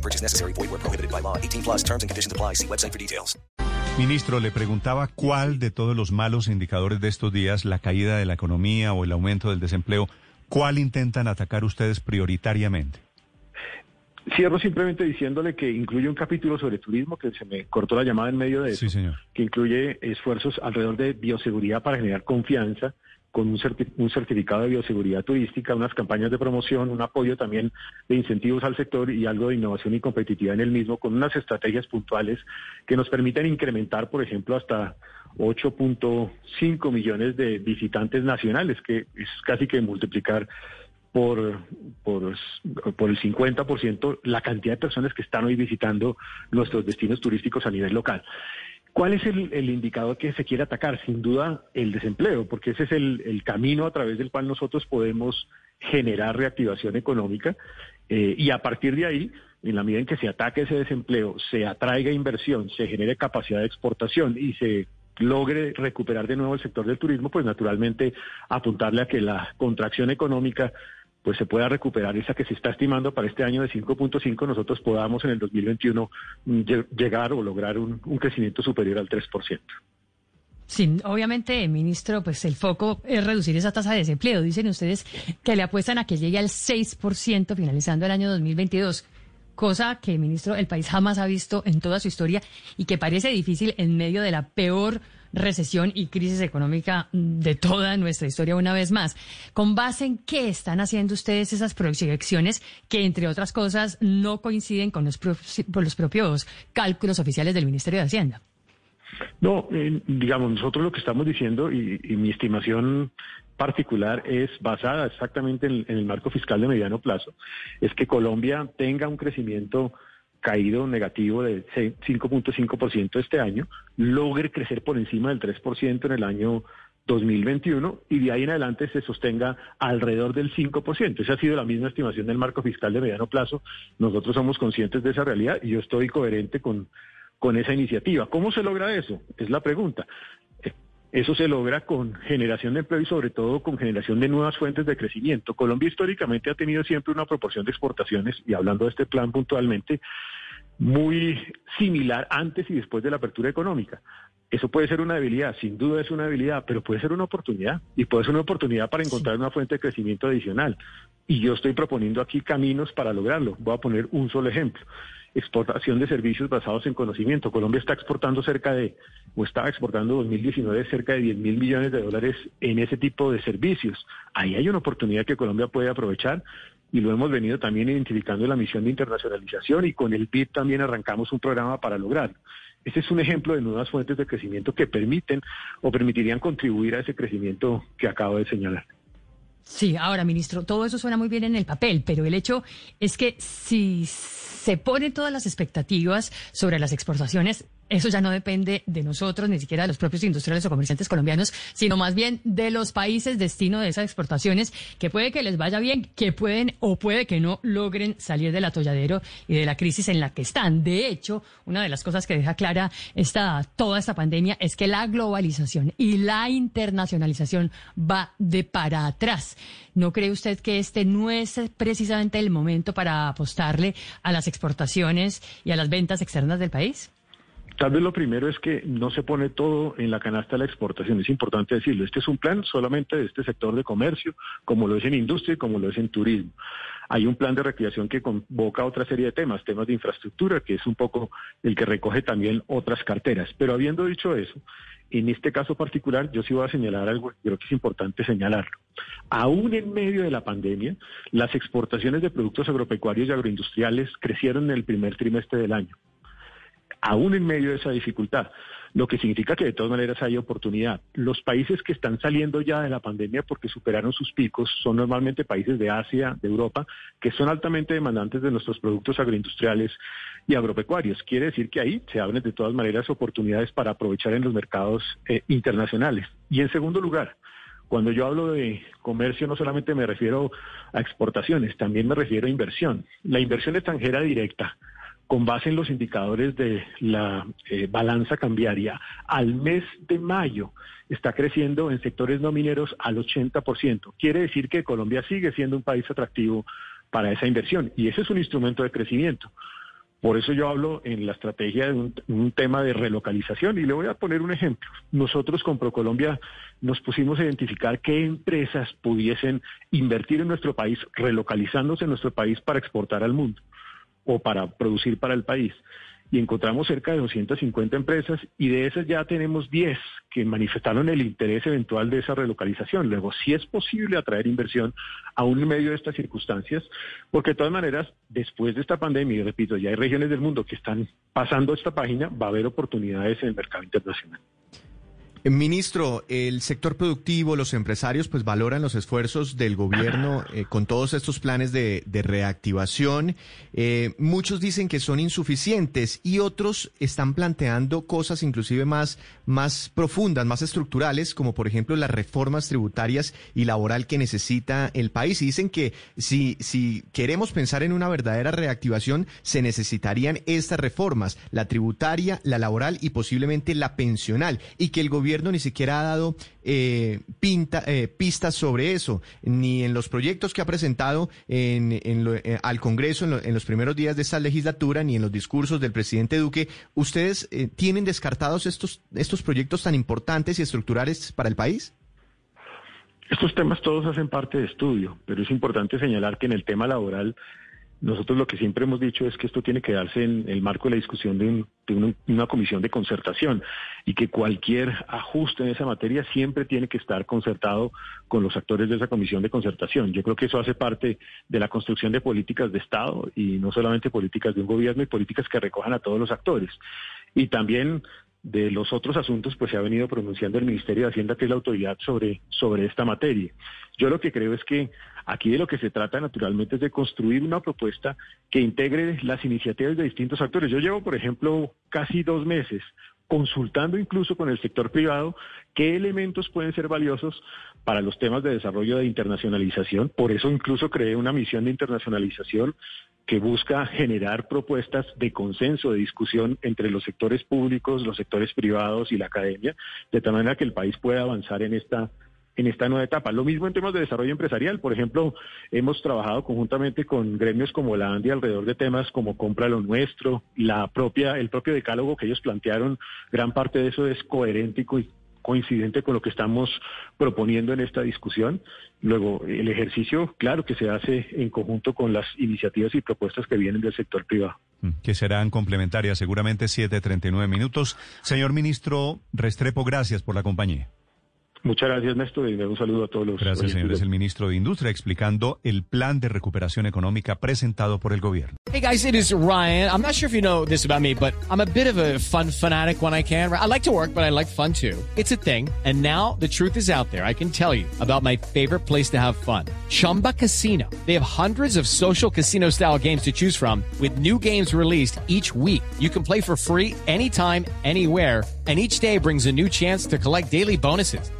No purchase necessary. Void where prohibited by law. 18 plus terms and conditions apply. See website for details. Ministro, le preguntaba cuál de todos los malos indicadores de estos días, la caída de la economía o el aumento del desempleo, cuál intentan atacar ustedes prioritariamente. Cierro simplemente diciéndole que incluye un capítulo sobre turismo, que se me cortó la llamada en medio de eso, Sí, señor. que incluye esfuerzos alrededor de bioseguridad para generar confianza, con un, certi- un certificado de bioseguridad turística, unas campañas de promoción, un apoyo también de incentivos al sector y algo de innovación y competitividad en el mismo, con unas estrategias puntuales que nos permiten incrementar, por ejemplo, hasta 8.5 millones de visitantes nacionales, que es casi que multiplicar por, por, por el 50% la cantidad de personas que están hoy visitando nuestros destinos turísticos a nivel local. ¿Cuál es el, el indicador que se quiere atacar? Sin duda, el desempleo, porque ese es el, camino a través del cual nosotros podemos generar reactivación económica eh, y a partir de ahí, en la medida en que se ataque ese desempleo, se atraiga inversión, se genere capacidad de exportación y se logre recuperar de nuevo el sector del turismo, pues naturalmente apuntarle a que la contracción económica pues se pueda recuperar esa que se está estimando para este año de 5.5, nosotros podamos en el 2021 mm, lle- llegar o lograr un, un crecimiento superior al 3%. Sí, obviamente, ministro, pues el foco es reducir esa tasa de desempleo. Dicen ustedes que le apuestan a que llegue al 6% finalizando el año 2022, cosa que, ministro, el país jamás ha visto en toda su historia y que parece difícil en medio de la peor recesión y crisis económica de toda nuestra historia una vez más. ¿Con base en qué están haciendo ustedes esas proyecciones que, entre otras cosas, no coinciden con los, los propios cálculos oficiales del Ministerio de Hacienda? No, eh, digamos, nosotros lo que estamos diciendo y, mi estimación particular es basada exactamente en, en el marco fiscal de mediano plazo, es que Colombia tenga un crecimiento caído negativo de se- 5.5% este año, logre crecer por encima del 3% en el año 2021 y de ahí en adelante se sostenga alrededor del 5%. Esa ha sido la misma estimación del marco fiscal de mediano plazo. Nosotros somos conscientes de esa realidad y yo estoy coherente con, con esa iniciativa. ¿Cómo se logra eso? Es la pregunta. Eso se logra con generación de empleo y sobre todo con generación de nuevas fuentes de crecimiento. Colombia históricamente ha tenido siempre una proporción de exportaciones, y hablando de este plan puntualmente, muy similar antes y después de la apertura económica. Eso puede ser una debilidad, sin duda es una debilidad, pero puede ser una oportunidad y puede ser una oportunidad para encontrar una fuente de crecimiento adicional. Y yo estoy proponiendo aquí caminos para lograrlo. Voy a poner un solo ejemplo. Exportación de servicios basados en conocimiento. Colombia está exportando cerca de, o estaba exportando en 2019 cerca de 10 mil millones de dólares en ese tipo de servicios. Ahí hay una oportunidad que Colombia puede aprovechar y lo hemos venido también identificando en la misión de internacionalización y con el BID también arrancamos un programa para lograrlo. Este es un ejemplo de nuevas fuentes de crecimiento que permiten o permitirían contribuir a ese crecimiento que acabo de señalar. Sí, ahora, ministro, todo eso suena muy bien en el papel, pero el hecho es que si se ponen todas las expectativas sobre las exportaciones, eso ya no depende de nosotros, ni siquiera de los propios industriales o comerciantes colombianos, sino más bien de los países destino de esas exportaciones, que puede que les vaya bien, que pueden o puede que no logren salir del atolladero y de la crisis en la que están. De hecho, una de las cosas que deja clara esta, toda esta pandemia es que la globalización y la internacionalización va de para atrás. ¿No cree usted que este no es precisamente el momento para apostarle a las exportaciones y a las ventas externas del país? Tal vez lo primero es que no se pone todo en la canasta de la exportación, es importante decirlo. Este es un plan solamente de este sector de comercio, como lo es en industria y como lo es en turismo. Hay un plan de reactivación que convoca otra serie de temas, temas de infraestructura, que es un poco el que recoge también otras carteras. Pero habiendo dicho eso, en este caso particular, yo sí voy a señalar algo creo que es importante señalarlo. Aún en medio de la pandemia, las exportaciones de productos agropecuarios y agroindustriales crecieron en el primer trimestre del año aún en medio de esa dificultad lo que significa que de todas maneras hay oportunidad. Los países que están saliendo ya de la pandemia porque superaron sus picos son normalmente países de Asia, de Europa, que son altamente demandantes de nuestros productos agroindustriales y agropecuarios. Quiere decir que ahí se abren de todas maneras oportunidades para aprovechar en los mercados eh, internacionales. Y en segundo lugar, cuando yo hablo de comercio no solamente me refiero a exportaciones, también me refiero a inversión. La inversión extranjera directa, con base en los indicadores de la eh, balanza cambiaria, al mes de mayo está creciendo en sectores no mineros al 80%. Quiere decir que Colombia sigue siendo un país atractivo para esa inversión y ese es un instrumento de crecimiento. Por eso yo hablo en la estrategia de un, tema de relocalización y le voy a poner un ejemplo. Nosotros con ProColombia nos pusimos a identificar qué empresas pudiesen invertir en nuestro país, relocalizándose en nuestro país para exportar al mundo o para producir para el país y encontramos cerca de 250 empresas y de esas ya tenemos 10 que manifestaron el interés eventual de esa relocalización. Luego, sí es posible atraer inversión aún en medio de estas circunstancias, porque de todas maneras, después de esta pandemia, repito, ya hay regiones del mundo que están pasando esta página, va a haber oportunidades en el mercado internacional. Ministro, el sector productivo, los empresarios, pues valoran los esfuerzos del gobierno eh, con todos estos planes de, reactivación. Eh, muchos dicen que son insuficientes y otros están planteando cosas inclusive más, profundas, más estructurales, como por ejemplo las reformas tributarias y laboral que necesita el país. Y dicen que si, si queremos pensar en una verdadera reactivación, se necesitarían estas reformas, la tributaria, la laboral y posiblemente la pensional, y que el gobierno gobierno ni siquiera ha dado eh, eh, pistas sobre eso, ni en los proyectos que ha presentado en, eh, al Congreso en, los primeros días de esta legislatura, ni en los discursos del presidente Duque. ¿Ustedes tienen descartados estos, estos proyectos tan importantes y estructurales para el país? Estos temas todos hacen parte de estudio, pero es importante señalar que en el tema laboral nosotros lo que siempre hemos dicho es que esto tiene que darse en el marco de la discusión de, una comisión de concertación y que cualquier ajuste en esa materia siempre tiene que estar concertado con los actores de esa comisión de concertación. Yo creo que eso hace parte de la construcción de políticas de Estado y no solamente políticas de un gobierno y políticas que recojan a todos los actores. Y también de los otros asuntos, pues se ha venido pronunciando el Ministerio de Hacienda, que es la autoridad sobre, sobre esta materia. Yo lo que creo es que aquí de lo que se trata naturalmente es de construir una propuesta que integre las iniciativas de distintos actores. Yo llevo, por ejemplo, casi dos meses consultando incluso con el sector privado qué elementos pueden ser valiosos para los temas de desarrollo de internacionalización. Por eso incluso creé una misión de internacionalización que busca generar propuestas de consenso, de discusión entre los sectores públicos, los sectores privados y la academia, de tal manera que el país pueda avanzar en esta en esta nueva etapa. Lo mismo en temas de desarrollo empresarial. Por ejemplo, hemos trabajado conjuntamente con gremios como la ANDI alrededor de temas como compra lo nuestro, la propia, el propio decálogo que ellos plantearon. Gran parte de eso es coherente y coincidente con lo que estamos proponiendo en esta discusión. Luego, el ejercicio, claro que se hace en conjunto con las iniciativas y propuestas que vienen del sector privado. Mm, que serán complementarias, seguramente 7.39 minutos. Señor ministro Restrepo, gracias por la compañía. Muchas gracias, Néstor, y un saludo a todos los. Gracias, señor. Es el ministro de Industria explicando el plan de recuperación económica presentado por el gobierno. Hey, guys, it is Ryan. I'm not sure if you know this about me, but I'm a bit of a fun fanatic when I can. I like to work, but I like fun too. It's a thing. And now the truth is out there. I can tell you about my favorite place to have fun Chumba Casino. They have hundreds of social casino style games to choose from, with new games released each week. You can play for free anytime, anywhere and each day brings a new chance to collect daily bonuses.